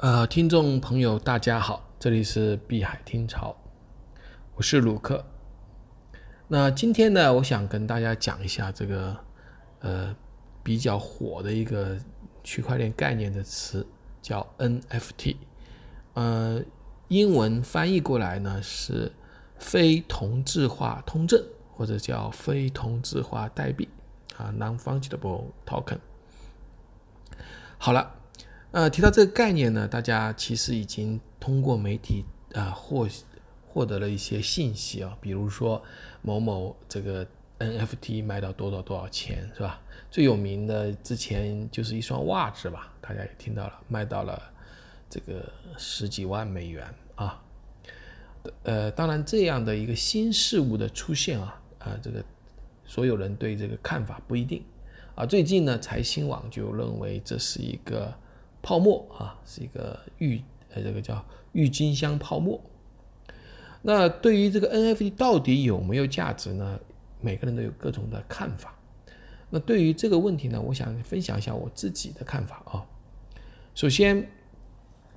呃，听众朋友，大家好，这里是碧海听潮，我是鲁克。那今天呢，我想跟大家讲一下这个呃比较火的一个区块链概念的词，叫 NFT。呃，英文翻译过来呢是非同质化通证，或者叫非同质化代币啊，non-fungible token。好了。呃，提到这个概念呢，大家其实已经通过媒体啊获获得了一些信息啊，比如说某某这个 NFT 卖到多少多少钱，是吧？最有名的之前就是一双袜子吧，大家也听到了，卖到了这个十几万美元啊。呃，当然这样的一个新事物的出现啊，啊，这个所有人对这个看法不一定啊。最近呢，财新网就认为这是一个。泡沫啊，是一个郁呃，这个叫郁金香泡沫。那对于这个 NFT 到底有没有价值呢？每个人都有各种的看法。那对于这个问题呢，我想分享一下我自己的看法啊。首先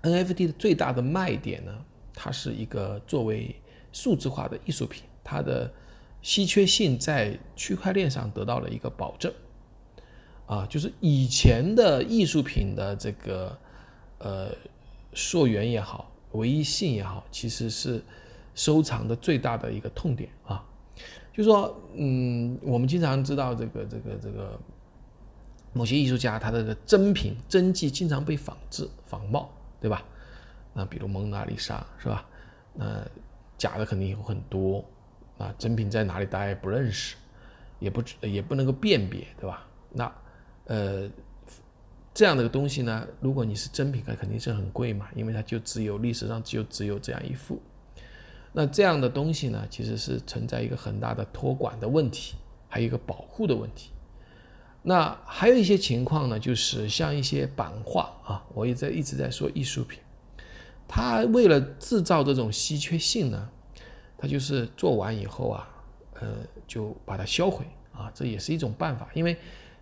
，NFT 的最大的卖点呢，它是一个作为数字化的艺术品，它的稀缺性在区块链上得到了一个保证。啊，就是以前的艺术品的这个呃溯源也好，唯一性也好，其实是收藏的最大的一个痛点啊。就说，嗯，我们经常知道这个这个这个某些艺术家他的真品真迹经常被仿制仿冒，对吧？那比如蒙娜丽莎是吧？那假的肯定有很多啊，真品在哪里大家也不认识，也不也不能够辨别，对吧？那呃，这样的东西呢，如果你是真品，它肯定是很贵嘛，因为它就只有历史上就只有这样一副。那这样的东西呢，其实是存在一个很大的托管的问题，还有一个保护的问题。那还有一些情况呢，就是像一些版画啊，我也在一直在说艺术品，它为了制造这种稀缺性呢，它就是做完以后啊，呃，就把它销毁啊，这也是一种办法，因为。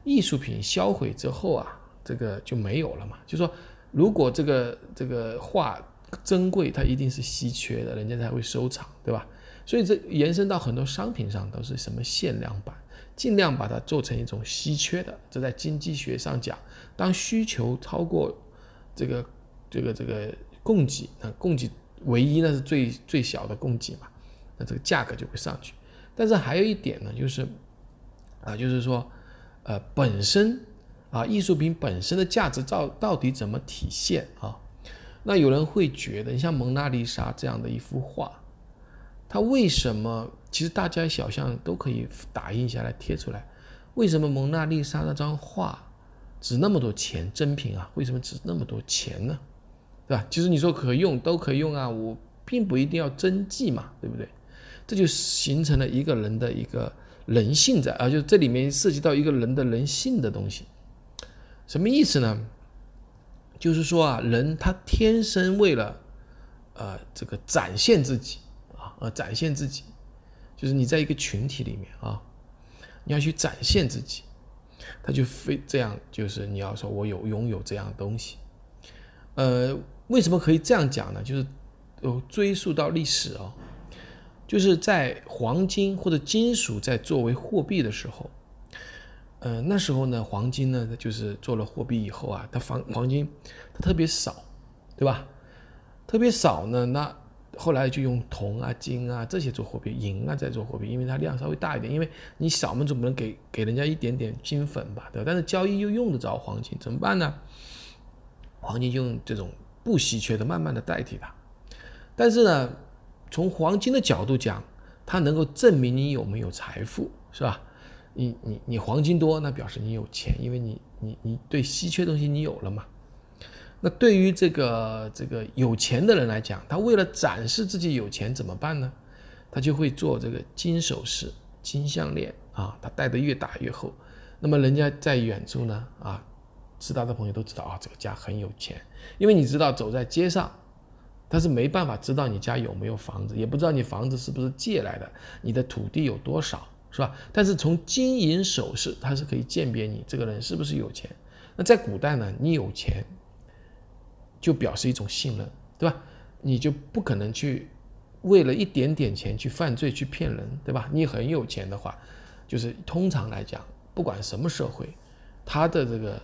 艺术品销毁之后啊，这个就没有了嘛。就说如果这个这个画珍贵，它一定是稀缺的，人家才会收藏，对吧？所以这延伸到很多商品上都是什么限量版，尽量把它做成一种稀缺的。这在经济学上讲，当需求超过这个这个这个供给，那供给唯一那是最最小的供给嘛，那这个价格就会上去。但是还有一点呢，就是啊，就是说。呃，本身啊，艺术品本身的价值到到底怎么体现啊？那有人会觉得，你像蒙娜丽莎这样的一幅画，它为什么？其实大家小象都可以打印下来贴出来。为什么蒙娜丽莎那张画值那么多钱？真品啊，为什么值那么多钱呢？对吧？其实你说可用都可以用啊，我并不一定要真迹嘛，对不对？这就形成了一个人的一个。人性在啊，就这里面涉及到一个人的人性的东西，什么意思呢？就是说啊，人他天生为了呃这个展现自己啊，呃展现自己，就是你在一个群体里面啊，你要去展现自己，他就非这样，就是你要说我有拥有这样的东西，呃，为什么可以这样讲呢？就是有追溯到历史哦。就是在黄金或者金属在作为货币的时候，呃，那时候呢，黄金呢，就是做了货币以后啊，它黄黄金它特别少，对吧？特别少呢，那后来就用铜啊、金啊这些做货币，银啊在做货币，因为它量稍微大一点。因为你少嘛，总不能给给人家一点点金粉吧，对吧？但是交易又用得着黄金，怎么办呢？黄金就用这种不稀缺的，慢慢的代替它。但是呢？从黄金的角度讲，它能够证明你有没有财富，是吧？你你你黄金多，那表示你有钱，因为你你你对稀缺东西你有了嘛。那对于这个这个有钱的人来讲，他为了展示自己有钱怎么办呢？他就会做这个金首饰、金项链啊，他戴的越大越厚。那么人家在远处呢啊，知道的朋友都知道啊，这个家很有钱，因为你知道走在街上。他是没办法知道你家有没有房子，也不知道你房子是不是借来的，你的土地有多少，是吧？但是从金银首饰，它是可以鉴别你这个人是不是有钱。那在古代呢，你有钱，就表示一种信任，对吧？你就不可能去为了一点点钱去犯罪去骗人，对吧？你很有钱的话，就是通常来讲，不管什么社会，它的这个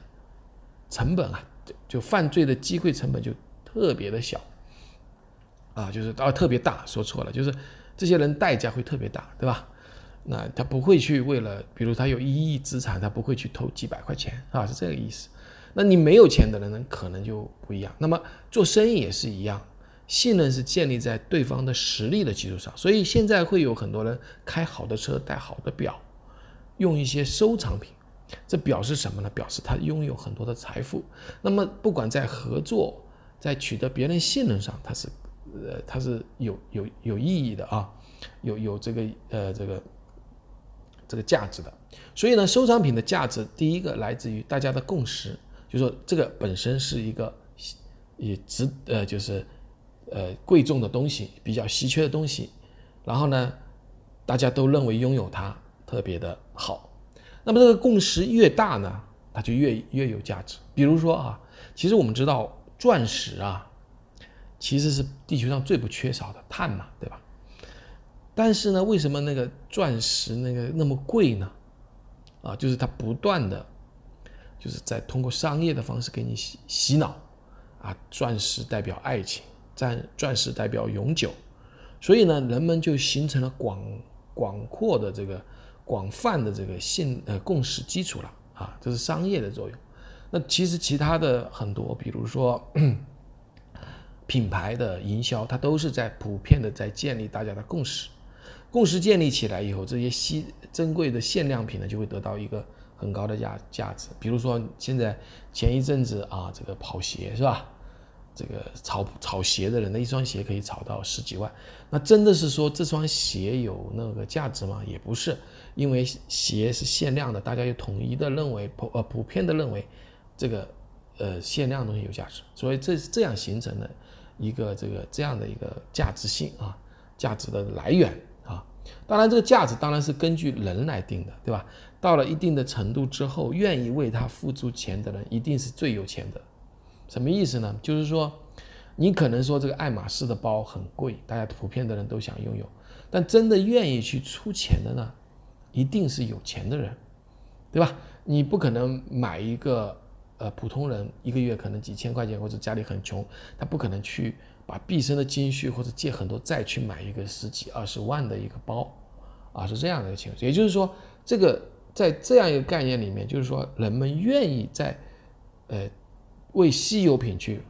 成本啊，就就犯罪的机会成本就特别的小，啊，就是啊特别大，说错了，就是这些人代价会特别大，对吧？那他不会去为了，比如他有一亿资产，他不会去投几百块钱啊，是这个意思。那你没有钱的人呢，可能就不一样。那么做生意也是一样，信任是建立在对方的实力的基础上。所以现在会有很多人开好的车、戴好的表，用一些收藏品，这表示什么呢？表示他拥有很多的财富。那么不管在合作、在取得别人信任上，他是呃它是有有有意义的啊，有有这个呃这个。这个价值的，所以呢，收藏品的价值，第一个来自于大家的共识，就说这个本身是一个也值呃，就是呃贵重的东西，比较稀缺的东西，然后呢，大家都认为拥有它特别的好，那么这个共识越大呢，它就越越有价值。比如说啊，其实我们知道钻石啊，其实是地球上最不缺少的碳嘛，对吧？但是呢，为什么那个钻石那个那么贵呢？啊，就是它不断的，就是在通过商业的方式给你洗洗脑，啊，钻石代表爱情，钻钻石代表永久，所以呢，人们就形成了广广阔的这个广泛的这个信呃共识基础了啊，这是商业的作用。那其实其他的很多，比如说品牌的营销，它都是在普遍的在建立大家的共识。共识建立起来以后，这些稀珍贵的限量品呢，就会得到一个很高的价价值。比如说，现在前一阵子啊，这个跑鞋是吧？这个炒炒鞋的人，那一双鞋可以炒到十几万。那真的是说这双鞋有那个价值吗？也不是，因为鞋是限量的，大家又统一的认为普呃普遍的认为这个呃限量东西有价值，所以这是这样形成的一个这个这样的一个价值性啊，价值的来源啊。当然，这个价值当然是根据人来定的，对吧？到了一定的程度之后，愿意为他付出钱的人，一定是最有钱的。什么意思呢？就是说，你可能说这个爱马仕的包很贵，大家普遍的人都想拥有，但真的愿意去出钱的呢，一定是有钱的人，对吧？你不可能买一个呃普通人一个月可能几千块钱，或者家里很穷，他不可能去。把毕生的积蓄或者借很多债去买一个十几二十万的一个包，啊，是这样的一个情况。也就是说，这个在这样一个概念里面，就是说人们愿意在，呃，为稀有品去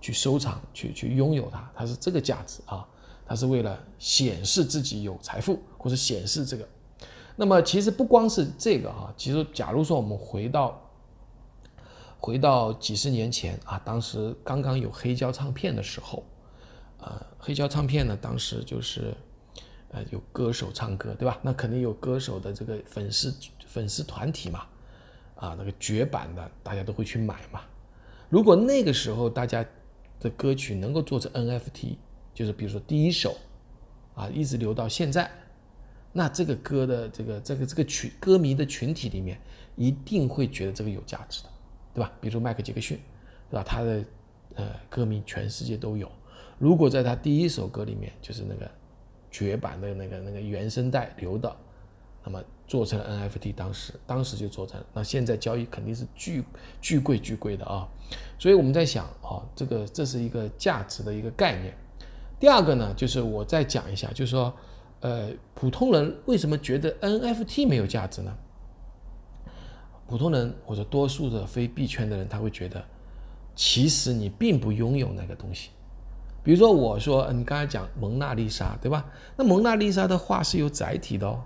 去收藏、去去拥有它，它是这个价值啊，它是为了显示自己有财富或者显示这个。那么其实不光是这个啊，其实假如说我们回到回到几十年前啊，当时刚刚有黑胶唱片的时候。呃，黑胶唱片呢，当时就是，呃，有歌手唱歌，对吧？那肯定有歌手的这个粉丝粉丝团体嘛，啊，那个绝版的，大家都会去买嘛。如果那个时候大家的歌曲能够做成 NFT，就是比如说第一首，啊，一直留到现在，那这个歌的这个这个这个群歌迷的群体里面，一定会觉得这个有价值的，对吧？比如迈克杰克逊，对吧？他的呃歌迷全世界都有。如果在他第一首歌里面，就是那个绝版的那个那个原声带留的，那么做成 NFT，当时当时就做成，那现在交易肯定是巨巨贵巨贵的啊，所以我们在想啊，这个这是一个价值的一个概念。第二个呢，就是我再讲一下，就是说，呃，普通人为什么觉得 NFT 没有价值呢？普通人或者多数的非币圈的人，他会觉得，其实你并不拥有那个东西。比如说，我说你刚才讲蒙娜丽莎，对吧？那蒙娜丽莎的画是有载体的哦，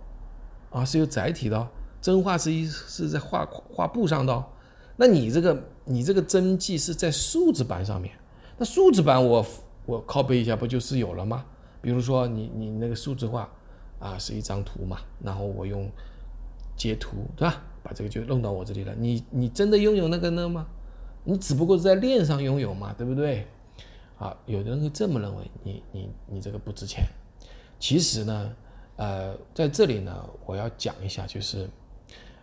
啊，是有载体的哦，真画是一是在画画布上的哦。那你这个你这个真迹是在数字版上面，那数字版我我拷贝一下不就是有了吗？比如说你你那个数字画啊是一张图嘛，然后我用截图对吧，把这个就弄到我这里了。你你真的拥有那个呢吗？你只不过是在链上拥有嘛，对不对？啊，有的人会这么认为，你你你这个不值钱。其实呢，呃，在这里呢，我要讲一下，就是，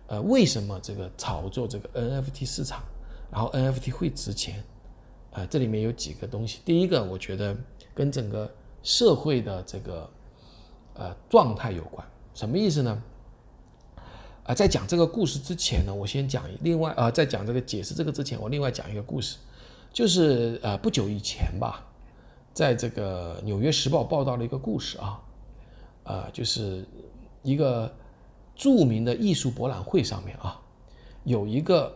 呃，为什么这个炒作这个 NFT 市场，然后 NFT 会值钱，啊，这里面有几个东西。第一个，我觉得跟整个社会的这个呃状态有关。什么意思呢？啊，在讲这个故事之前呢，我先讲另外啊，在讲这个解释这个之前，我另外讲一个故事，就是呃不久以前吧，在这个《纽约时报》报道了一个故事啊，啊，就是一个著名的艺术博览会上面啊，有一个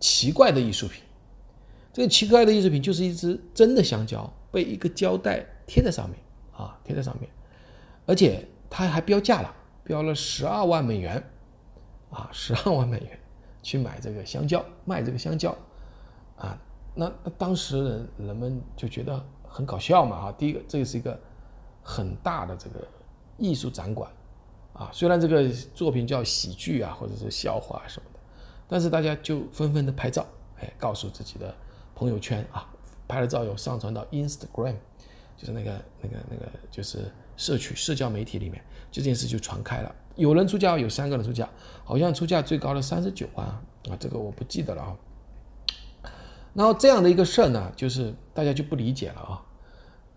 奇怪的艺术品，这个奇怪的艺术品就是一只真的香蕉被一个胶带贴在上面啊，贴在上面，而且它还标价了，标了十二万美元。啊，十二万美元去买这个香蕉，卖这个香蕉，啊，那那当时人人们就觉得很搞笑嘛，啊，第一个这个是一个很大的这个艺术展馆，啊，虽然这个作品叫喜剧啊，或者是笑话什么的，但是大家就纷纷的拍照，哎，告诉自己的朋友圈啊，拍了照又上传到 Instagram，就是那个那个那个就是社区社交媒体里面，这件事就传开了。有人出价，有三个人出价，好像出价最高的三十九万啊，这个我不记得了啊。然后这样的一个事儿呢，就是大家就不理解了啊。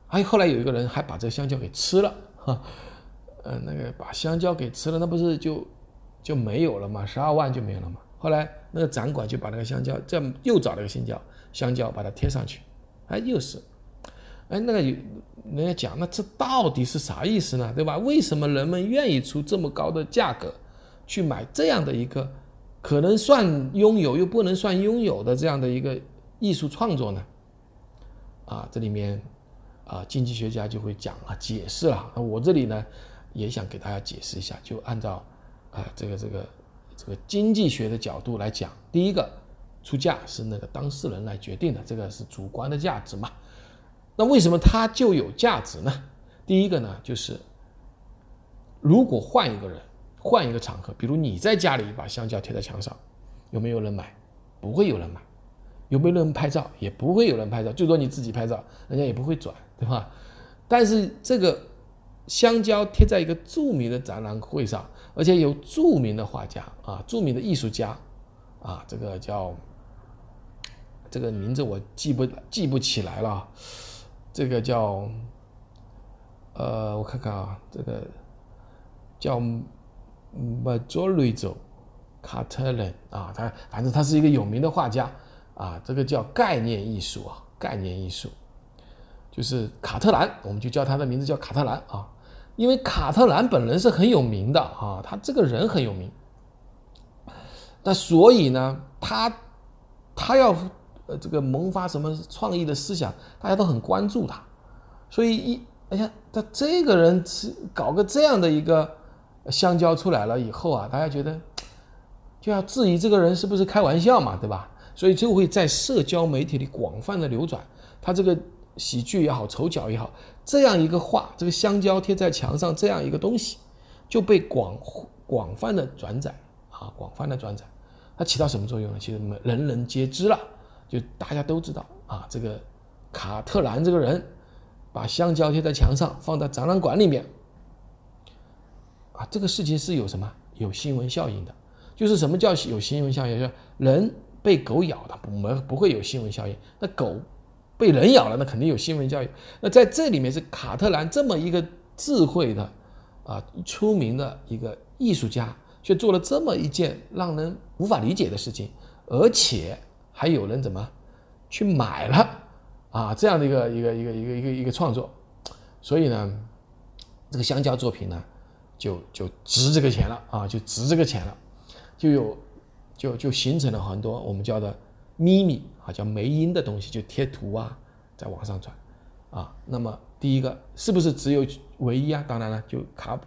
还后来有一个人还把这个香蕉给吃了，哈，呃，那个把香蕉给吃了，那不是就就没有了吗？十二万就没有了吗？后来那个展馆就把那个香蕉，这样又找了个香蕉，香蕉把它贴上去，哎，又是。哎，那个人家讲，那这到底是啥意思呢？对吧？为什么人们愿意出这么高的价格去买这样的一个可能算拥有又不能算拥有的这样的一个艺术创作呢？啊，这里面啊，经济学家就会讲啊，解释了。那我这里呢，也想给大家解释一下，就按照啊这个这个这个经济学的角度来讲，第一个出价是那个当事人来决定的，这个是主观的价值嘛。那为什么它就有价值呢？第一个呢，就是如果换一个人，换一个场合，比如你在家里把香蕉贴在墙上，有没有人买？不会有人买。有没有人拍照？也不会有人拍照。最多你自己拍照，人家也不会转，对吧？但是这个香蕉贴在一个著名的展览会上，而且有著名的画家啊，著名的艺术家啊，这个叫这个名字我记不记不起来了。这个叫，呃，我看看啊，这个叫 Majorizo Catalan 啊，他反正他是一个有名的画家啊，这个叫概念艺术啊，概念艺术，就是卡特兰，我们就叫他的名字叫卡特兰啊，因为卡特兰本人是很有名的啊，他这个人很有名，那所以呢，他他要。呃，这个萌发什么创意的思想，大家都很关注他，所以一哎呀，他这个人是搞个这样的一个香蕉出来了以后啊，大家觉得就要质疑这个人是不是开玩笑嘛，对吧？所以就会在社交媒体里广泛的流转。他这个喜剧也好，丑角也好，这样一个画，这个香蕉贴在墙上这样一个东西，就被广广泛的转载啊，广泛的转载。它起到什么作用呢？其实人人皆知了。就大家都知道啊，这个卡特兰这个人把香蕉贴在墙上，放在展览馆里面啊，这个事情是有什么有新闻效应的？就是什么叫有新闻效应？就是人被狗咬了，不没不会有新闻效应。那狗被人咬了，那肯定有新闻效应。那在这里面是卡特兰这么一个智慧的啊出名的一个艺术家，却做了这么一件让人无法理解的事情，而且。还有人怎么去买了啊？这样的一个一个一个一个一个一个创作，所以呢，这个香蕉作品呢，就就值这个钱了啊，就值这个钱了，就有就就形成了很多我们叫的咪咪啊，叫梅音的东西，就贴图啊，在网上传啊。那么第一个是不是只有唯一啊？当然了，就卡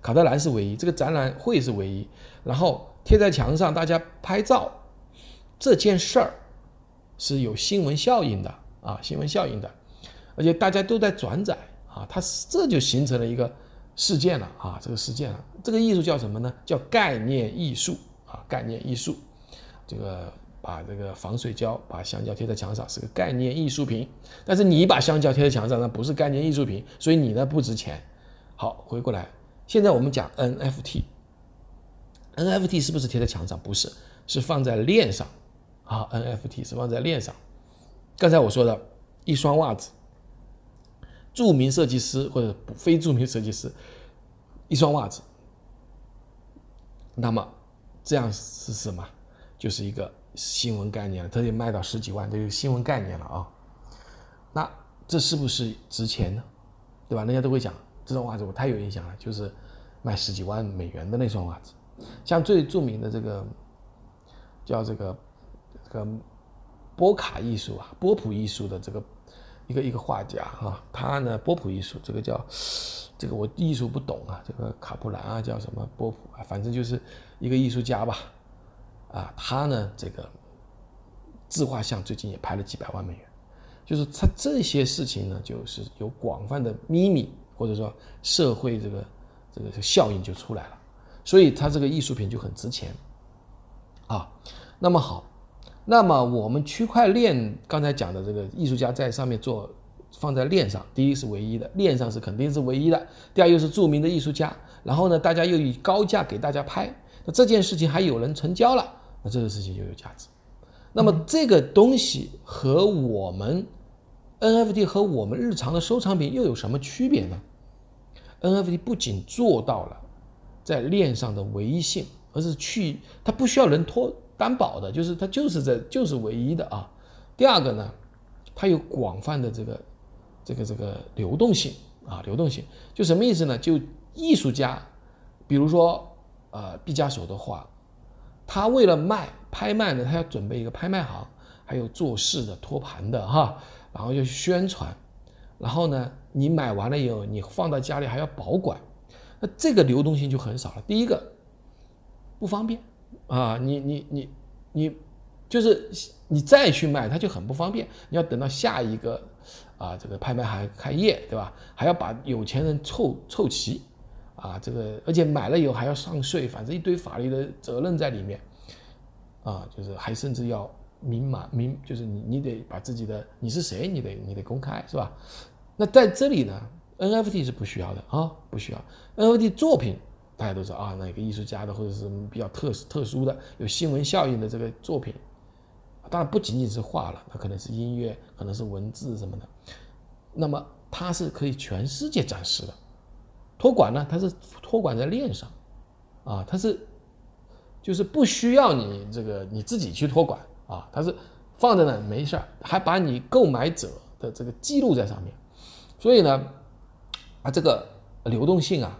卡特兰是唯一，这个展览会是唯一，然后贴在墙上，大家拍照。这件事儿是有新闻效应的啊，新闻效应的，而且大家都在转载啊，它这就形成了一个事件了啊，这个事件了，这个艺术叫什么呢？叫概念艺术啊，概念艺术，这个把这个防水胶把香蕉贴在墙上是个概念艺术品，但是你把香蕉贴在墙上那不是概念艺术品，所以你呢不值钱。好，回过来，现在我们讲 NFT，NFT 是不是贴在墙上？不是，是放在链上。啊，NFT 是放在链上，刚才我说的一双袜子，著名设计师或者非著名设计师一双袜子，那么这样是什么？就是一个新闻概念了，它就卖到十几万，这就新闻概念了啊。那这是不是值钱呢？对吧？人家都会讲这双袜子我太有印象了，就是卖十几万美元的那双袜子。像最著名的这个叫这个个波卡艺术啊，波普艺术的这个一个一个画家啊，他呢波普艺术这个叫这个我艺术不懂啊，这个卡普兰啊叫什么波普啊，反正就是一个艺术家吧。啊，他呢这个自画像最近也拍了几百万美元，就是他这些事情呢，就是有广泛的秘密或者说社会这个这个效应就出来了。所以他这个艺术品就很值钱，啊，那么好，那么我们区块链刚才讲的这个艺术家在上面做，放在链上，第一是唯一的，链上是肯定是唯一的，第二又是著名的艺术家，然后呢，大家又以高价给大家拍，那这件事情还有人成交了，那这个事情就有价值。那么这个东西和我们 NFT 和我们日常的收藏品又有什么区别呢？NFT 不仅做到了。在链上的唯一性，而是去它不需要人托担保的，就是它就是在就是唯一的啊。第二个呢，它有广泛的这个这个这个流动性啊，流动性就什么意思呢？就艺术家，比如说呃毕加索的画，他为了卖拍卖呢，他要准备一个拍卖行，还有做事的托盘的哈，然后要宣传，然后呢你买完了以后，你放到家里还要保管。那这个流动性就很少了。第一个不方便啊，你你你你就是你再去卖，它就很不方便。你要等到下一个啊，这个拍卖行开业，对吧？还要把有钱人凑凑齐啊，这个而且买了以后还要上税，反正一堆法律的责任在里面啊，就是还甚至要明码明，就是你你得把自己的你是谁，你得你得公开，是吧？那在这里呢？NFT 是不需要的啊，不需要。NFT 作品大家都知道啊，哪个艺术家的或者是比较特特殊的、有新闻效应的这个作品，当然不仅仅是画了，它可能是音乐，可能是文字什么的。那么它是可以全世界展示的。托管呢，它是托管在链上啊，它是就是不需要你这个你自己去托管啊，它是放在那没事儿，还把你购买者的这个记录在上面，所以呢。啊，这个流动性啊，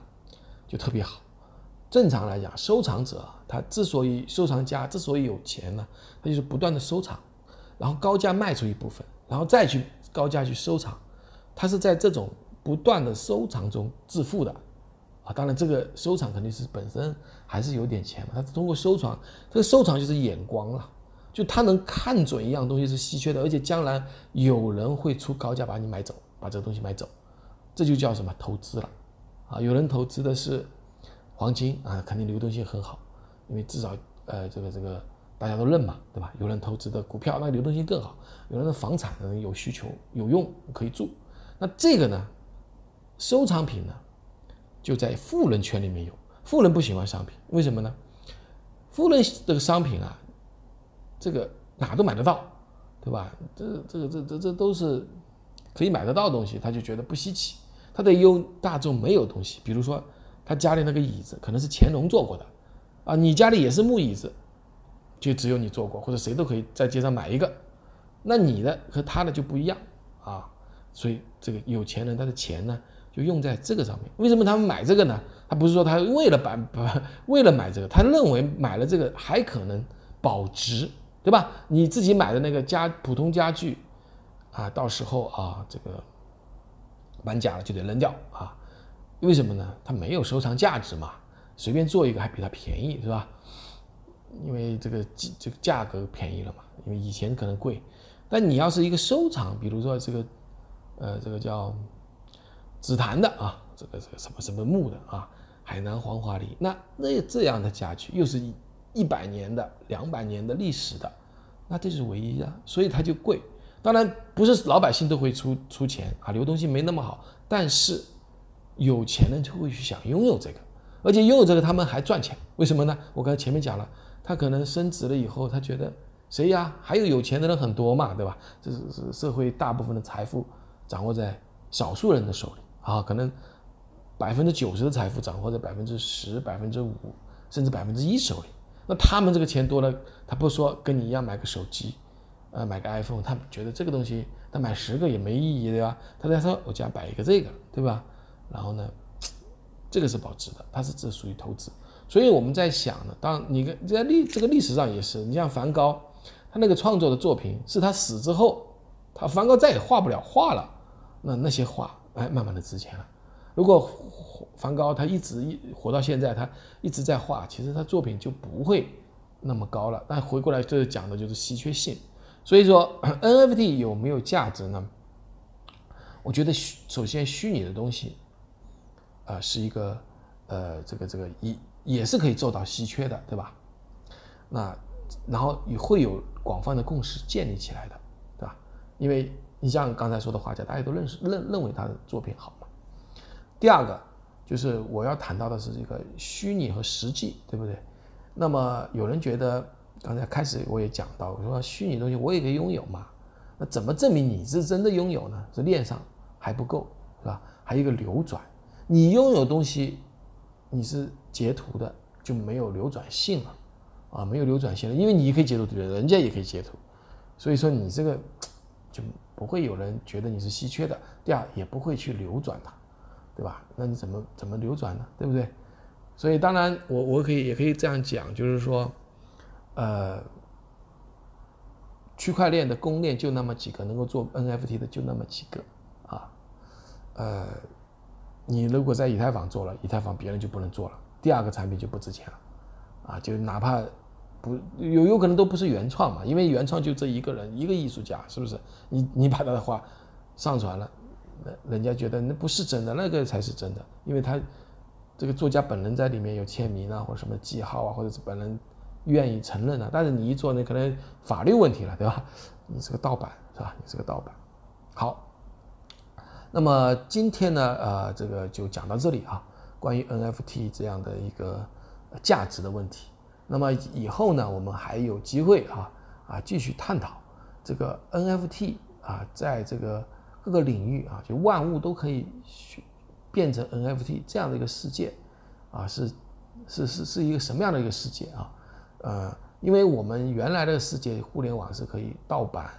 就特别好。正常来讲，收藏者他之所以收藏家之所以有钱呢，他就是不断的收藏，然后高价卖出一部分，然后再去高价去收藏，他是在这种不断的收藏中致富的。啊，当然这个收藏肯定是本身还是有点钱嘛，他通过收藏，这个收藏就是眼光了，就他能看准一样东西是稀缺的，而且将来有人会出高价把你买走，把这个东西买走。这就叫什么投资了，啊，有人投资的是黄金啊，肯定流动性很好，因为至少呃这个这个大家都认嘛，对吧？有人投资的股票，那流动性更好。有人的房产可能有需求有用可以住，那这个呢，收藏品呢，就在富人圈里面有。富人不喜欢商品，为什么呢？富人这个商品啊，这个哪都买得到，对吧？这这个这这这都是可以买得到的东西，他就觉得不稀奇。他得用大众没有东西，比如说他家里那个椅子可能是乾隆坐过的，啊，你家里也是木椅子，就只有你坐过，或者谁都可以在街上买一个，那你的和他的就不一样啊，所以这个有钱人他的钱呢就用在这个上面。为什么他们买这个呢？他不是说他为了把把为了买这个，他认为买了这个还可能保值，对吧？你自己买的那个家普通家具啊，到时候啊这个。搬家了就得扔掉啊？为什么呢？它没有收藏价值嘛，随便做一个还比它便宜是吧？因为这个这个价格便宜了嘛，因为以前可能贵。但你要是一个收藏，比如说这个呃这个叫紫檀的啊，这个这个什么什么木的啊，海南黄花梨，那那这样的家具又是一一百年的、两百年的历史的，那这是唯一的，所以它就贵。当然不是老百姓都会出出钱啊，流动性没那么好。但是有钱人就会去想拥有这个，而且拥有这个他们还赚钱。为什么呢？我刚才前面讲了，他可能升值了以后，他觉得谁呀？还有有钱的人很多嘛，对吧？这是是社会大部分的财富掌握在少数人的手里啊，可能百分之九十的财富掌握在百分之十、百分之五甚至百分之一手里。那他们这个钱多了，他不说跟你一样买个手机，呃，买个 iPhone，他觉得这个东西他买十个也没意义对吧？他在说我家摆一个这个，对吧？然后呢，这个是保值的，它是这属于投资。所以我们在想呢，当你跟在历这个历史上也是，你像梵高，他那个创作的作品是他死之后，他梵高再也画不了画了，那那些画哎慢慢的值钱了。如果梵高他一直一活到现在，他一直在画，其实他作品就不会那么高了。但回过来就讲的就是稀缺性。所以说 NFT 有没有价值呢？我觉得虚首先虚拟的东西，啊是一个呃这个这个也也是可以做到稀缺的，对吧？那然后也会有广泛的共识建立起来的，对吧？因为你像刚才说的画家，大家都认识认认为他的作品好嘛。第二个就是我要谈到的是这个虚拟和实际，对不对？那么有人觉得，刚才开始我也讲到，我说虚拟东西我也可以拥有嘛？那怎么证明你是真的拥有呢？是链上还不够，是吧？还有一个流转，你拥有东西，你是截图的就没有流转性了，啊，没有流转性了，因为你可以截图，对不对？人家也可以截图，所以说你这个就不会有人觉得你是稀缺的。第二，也不会去流转它。对吧？那你怎么怎么流转呢？对不对？所以当然，我我可以也可以这样讲，就是说，呃，区块链的公链就那么几个，能够做 NFT 的就那么几个啊。呃，你如果在以太坊做了，以太坊别人就不能做了，第二个产品就不值钱了啊。就哪怕不有有可能都不是原创嘛，因为原创就这一个人一个艺术家，是不是？你你把他的画上传了。人家觉得那不是真的，那个才是真的，因为他这个作家本人在里面有签名啊，或者什么记号啊，或者是本人愿意承认啊。但是你一做，那可能法律问题了，对吧？你是个盗版，是吧？你是个盗版。好，那么今天呢，呃，这个就讲到这里啊，关于 NFT 这样的一个价值的问题。那么以后呢，我们还有机会啊啊继续探讨这个 NFT 啊，在这个。各个领域啊，就万物都可以变成 NFT 这样的一个世界，啊，是是是是一个什么样的一个世界啊？呃，因为我们原来的世界互联网是可以盗版、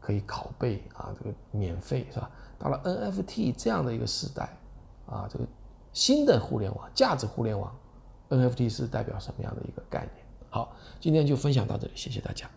可以拷贝啊，这个免费是吧？到了 NFT 这样的一个时代，啊，这个新的互联网、价值互联网，NFT 是代表什么样的一个概念？好，今天就分享到这里，谢谢大家。